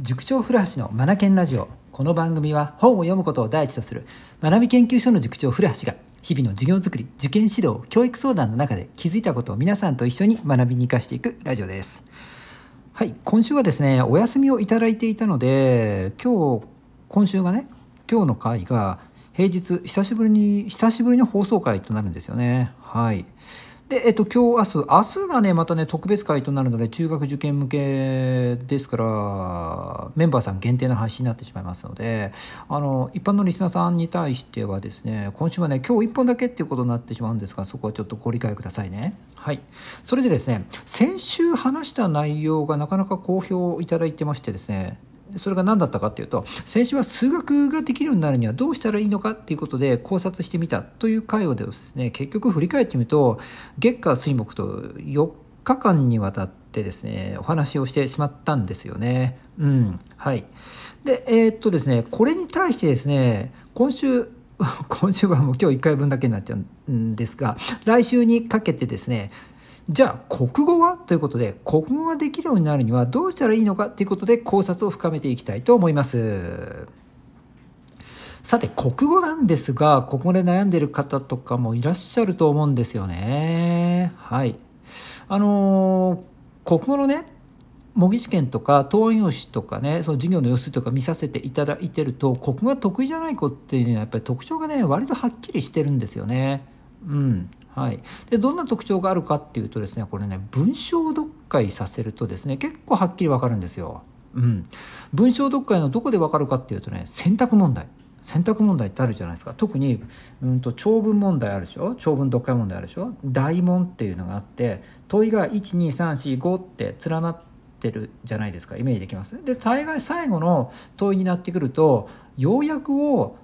塾長古橋のマナケンラジオ。この番組は本を読むことを第一とする学び研究所の塾長古橋が日々の授業づくり受験指導教育相談の中で気づいたことを皆さんと一緒に学びに生かしていくラジオです。はい今週はですねお休みをいただいていたので今日今週がね今日の回が平日久しぶりに久しぶりの放送回となるんですよね。はい。で、えっと、今日、明日、明日がね、またね、特別会となるので、中学受験向けですから、メンバーさん限定の配信になってしまいますので、あの、一般のリスナーさんに対してはですね、今週はね、今日1本だけっていうことになってしまうんですが、そこはちょっとご理解くださいね。はい。それでですね、先週話した内容がなかなか好評いただいてましてですね、それが何だったかっていうと先週は数学ができるようになるにはどうしたらいいのかっていうことで考察してみたという回をですね結局振り返ってみると月下水木と4日間にわたってですねお話をしてしまったんですよね。うんはいでえー、っとですねこれに対してですね今週 今週はもう今日1回分だけになっちゃうんですが来週にかけてですねじゃあ国語はということで国語ができるようになるにはどうしたらいいのかということで考察を深めていきたいと思います。さて国語なんですがここで悩んでる方とかもいらっしゃると思うんですよね。はい。あのー、国語のね模擬試験とか答案用紙とかねその授業の様子とか見させていただいてると国語が得意じゃない子っていうのはやっぱり特徴がね割とはっきりしてるんですよね。うん、はい、でどんな特徴があるかっていうとですねこれね文章読解させるとですね結構はっきり分かるんですよ。うん、文章読解のどこで分かるかっていうとね選択問題。選択問題ってあるじゃないですか。特に、うんと、長文問題あるでしょ？長文読解問題あるでしょ？大問っていうのがあって問いが12345って連なってるじゃないですか。イメージできます？で大概最後の問いになってくると要約を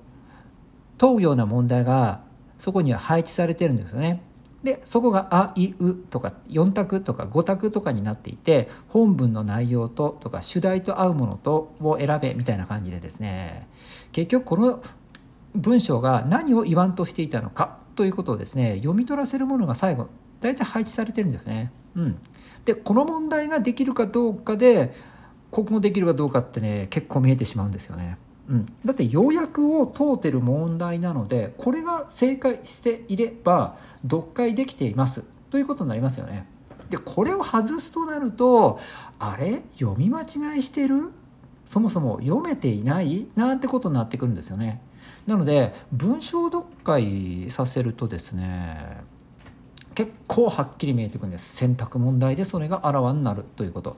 問うような問題がそこには配置されてるんですよね。でそこが「あいう」とか4択とか5択とかになっていて本文の内容ととか主題と合うものとを選べみたいな感じでですね結局この文章が何を言わんとしていたのかということをですね読み取らせるものが最後大体配置されてるんですね。うん、でこの問題ができるかどうかで国語できるかどうかってね結構見えてしまうんですよね。うん、だって要約を問うてる問題なのでこれが正解していれば読解できていますということになりますよね。でこれを外すとなるとあれ？読み間違いしてる？そもそも読めていない？なんてことになってくるんですよね。なので文章読解させるとですね結構はっきり見えてくるんです選択問題でそれがあらわになるということ。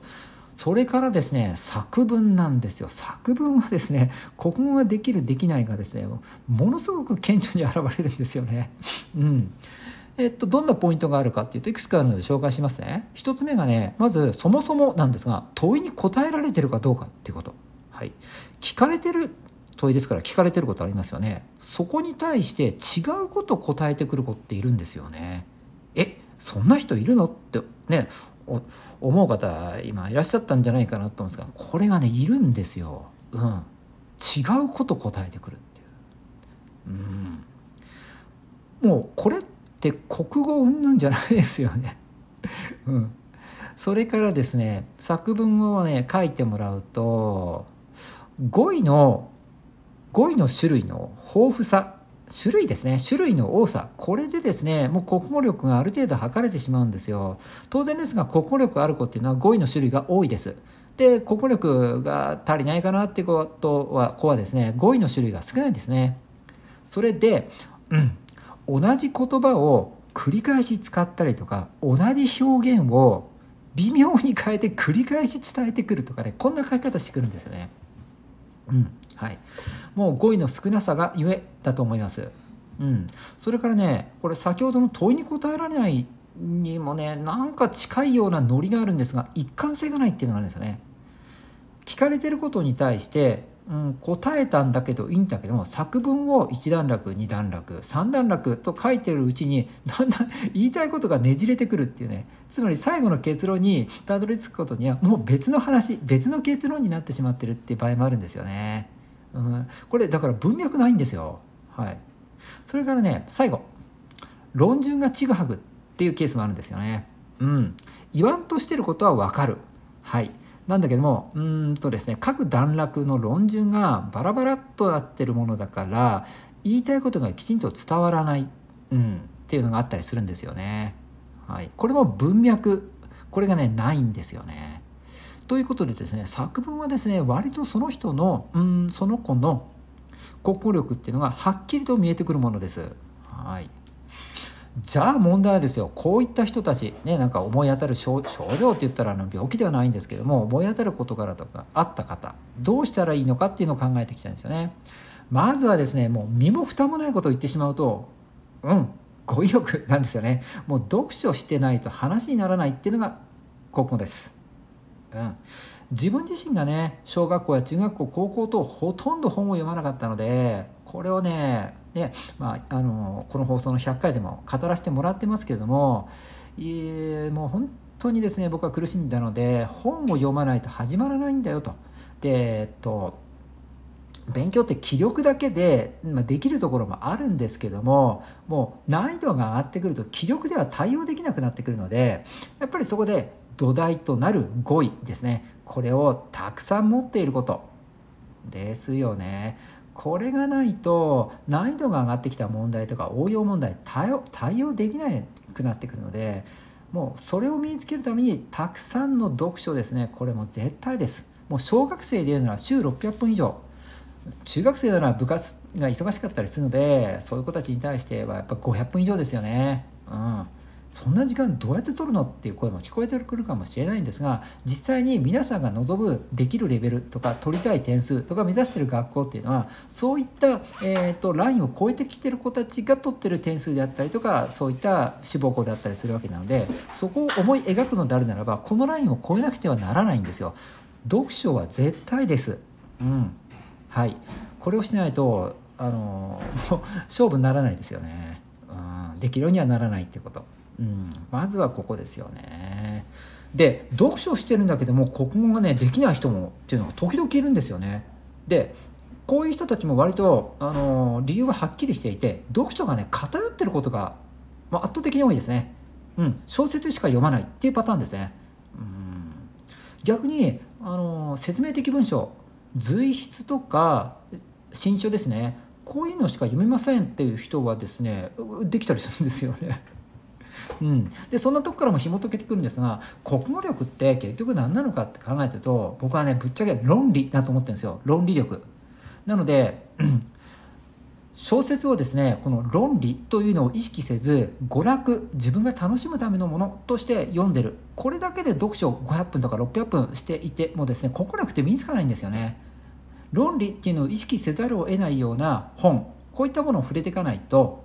それからですね作文なんですよ作文はですね国語ができるできないがですねものすごく顕著に現れるんですよね。うんえっと、どんなポイントがあるかっていうといくつかあるので紹介しますね。1つ目がねまずそもそもなんですが問いに答えられてるかどうかっていうこと。はい、聞かれてる問いですから聞かれてることありますよね。そこに対して違うこと答えてくる子っているんですよね。えそんな人いるの？ってね思う方今いらっしゃったんじゃないかなと思うんですがこれがねいるんですよ。うん、違うこと答えてくるっていう。うん、もうこれって国語うんぬんじゃないですよね。うん、それからですね作文をね書いてもらうと語彙の語彙の種類の豊富さ種類ですね。種類の多さ。これでですねもう国語力がある程度測れてしまうんですよ。当然ですが国語力ある子っていうのは語彙の種類が多いです。で国語力が足りないかなってことは子はですね語彙の種類が少ないんですね。それで、うん、同じ言葉を繰り返し使ったりとか同じ表現を微妙に変えて繰り返し伝えてくるとかねこんな書き方してくるんですよね。うんはい、もう語彙の少なさがゆえだと思います。うん、それからねこれ先ほどの問いに答えられないにもねなんか近いようなノリがあるんですが一貫性がないっていうのがあるんですよね。聞かれてることに対してうん、答えたんだけどいいんだけども作文を1段落2段落3段落と書いてるうちにだんだん 言いたいことがねじれてくるっていうねつまり最後の結論にたどり着くことにはもう別の話別の結論になってしまってるっていう場合もあるんですよね。うん、これだから文脈ないんですよ。はい、それからね最後論順がちぐはぐっていうケースもあるんですよね。うん、言わんとしてることは分かる。はいなんだけどもうんとですね各段落の論順がバラバラっとなってるものだから言いたいことがきちんと伝わらない、うん、っていうのがあったりするんですよね。はい、これも文脈これがねないんですよね。ということでですね作文はですね割とその人のうんその子の国語力っていうのがはっきりと見えてくるものです。はいじゃあ問題はですよこういった人たちねなんか思い当たる症状って言ったらあの病気ではないんですけども思い当たる事柄とかあった方どうしたらいいのかっていうのを考えてきたんですよね。まずはですねもう身も蓋もないことを言ってしまうとうん語彙力なんですよねもう読書してないと話にならないっていうのが国語です。うん、自分自身がね小学校や中学校高校とほとんど本を読まなかったのでこれをねねまあ、あのこの放送の100回でも語らせてもらってますけれどもいもう本当にですね僕は苦しんだので本を読まないと始まらないんだよと。でえっと勉強って気力だけで、まあ、できるところもあるんですけどももう難易度が上がってくると気力では対応できなくなってくるのでやっぱりそこで土台となる語彙ですね。これをたくさん持っていること。ですよね。これがないと難易度が上がってきた問題とか応用問題対応対応できなくなってくるのでもうそれを身につけるためにたくさんの読書ですね。これも絶対です。もう小学生でいうなら週600分以上。中学生なら部活が忙しかったりするのでそういう子たちに対してはやっぱ500分以上ですよね。うん。そんな時間どうやって取るのっていう声も聞こえてくるかもしれないんですが実際に皆さんが望むできるレベルとか取りたい点数とか目指してる学校っていうのはそういった、えーと、ラインを超えてきてる子たちが取ってる点数であったりとかそういった志望校であったりするわけなのでそこを思い描くのであるならばこのラインを超えなくてはならないんですよ。読書は絶対です。うん。はい、これをしないとあの勝負にならないですよね、うん、できるようにはならないってこと、うん、まずはここですよね。で読書してるんだけども国語がねできない人もっていうのが時々いるんですよね。でこういう人たちも割とあの理由ははっきりしていて読書がね偏ってることが、まあ、圧倒的に多いですね、うん、小説しか読まないっていうパターンですね、うん、逆にあの説明的文章随筆とか新書ですね。こういうのしか読めませんっていう人はですねできたりするんですよね。うん、でそんなとこからも紐解けてくるんですが国語力って結局何なのかって考えてると僕はねぶっちゃけ論理だと思ってるんですよ論理力。なので、小説をですねこの論理というのを意識せず娯楽自分が楽しむためのものとして読んでるこれだけで読書500分とか600分していてもですね国語力って身につかないんですよね。論理っていうのを意識せざるを得ないような本こういったものを触れていかないと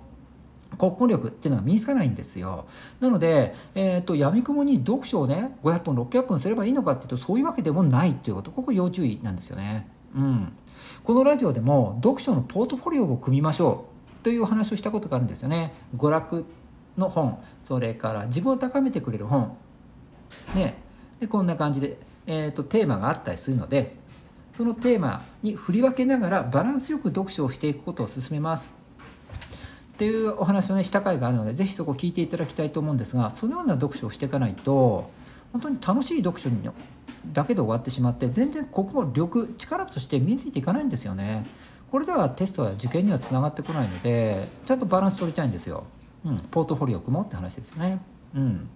国語力っていうのが身につかないんですよ。なので、えーと、やみくもに読書をね500分600分すればいいのかっていうとそういうわけでもないっていうことここ要注意なんですよね。うん、このラジオでも読書のポートフォリオを組みましょうという話をしたことがあるんですよね。娯楽の本それから自分を高めてくれる本ねでこんな感じで、えーとテーマがあったりするのでそのテーマに振り分けながらバランスよく読書をしていくことを進めますっていうお話をねした回があるので是非そこ聞いていただきたいと思うんですがそのような読書をしていかないと本当に楽しい読書にだけで終わってしまって全然国語力力として身についていかないんですよね。これではテストや受験にはつながってこないのでちゃんとバランス取りたいんですよ、うん、ポートフォリオ組もうって話ですよね。うん。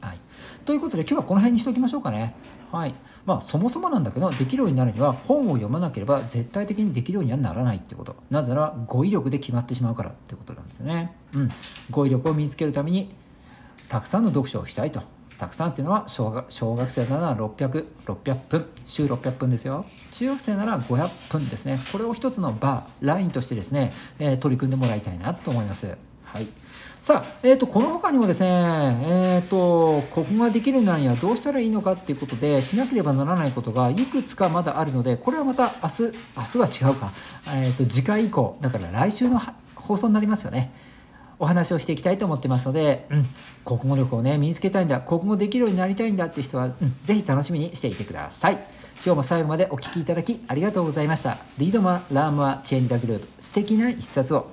はい、ということで今日はこの辺にしておきましょうかね。はいまあ、そもそもなんだけどできるようになるには本を読まなければ絶対的にできるようにはならないってことなぜなら語彙力で決まってしまうからってことなんですよね。うん、語彙力を身につけるためにたくさんの読書をしたいとたくさんっていうのは小学小学生なら600、600分、週600分ですよ。中学生なら500分ですね。これを一つのバー、ラインとしてですね、えー、取り組んでもらいたいなと思います。はい。さあ、えーと、この他にもですね、えーと、ここができるのにはどうしたらいいのかっていうことでしなければならないことがいくつかまだあるのでこれはまた明日明日は違うか、えーと、次回以降だから来週の放送になりますよね。お話をしていきたいと思ってますので、うん、国語力をね身につけたいんだ。国語できるようになりたいんだっていう人は、うん、ぜひ楽しみにしていてください。今日も最後までお聴きいただきありがとうございました。 Read more, learn more, change the globe。素敵な一冊を。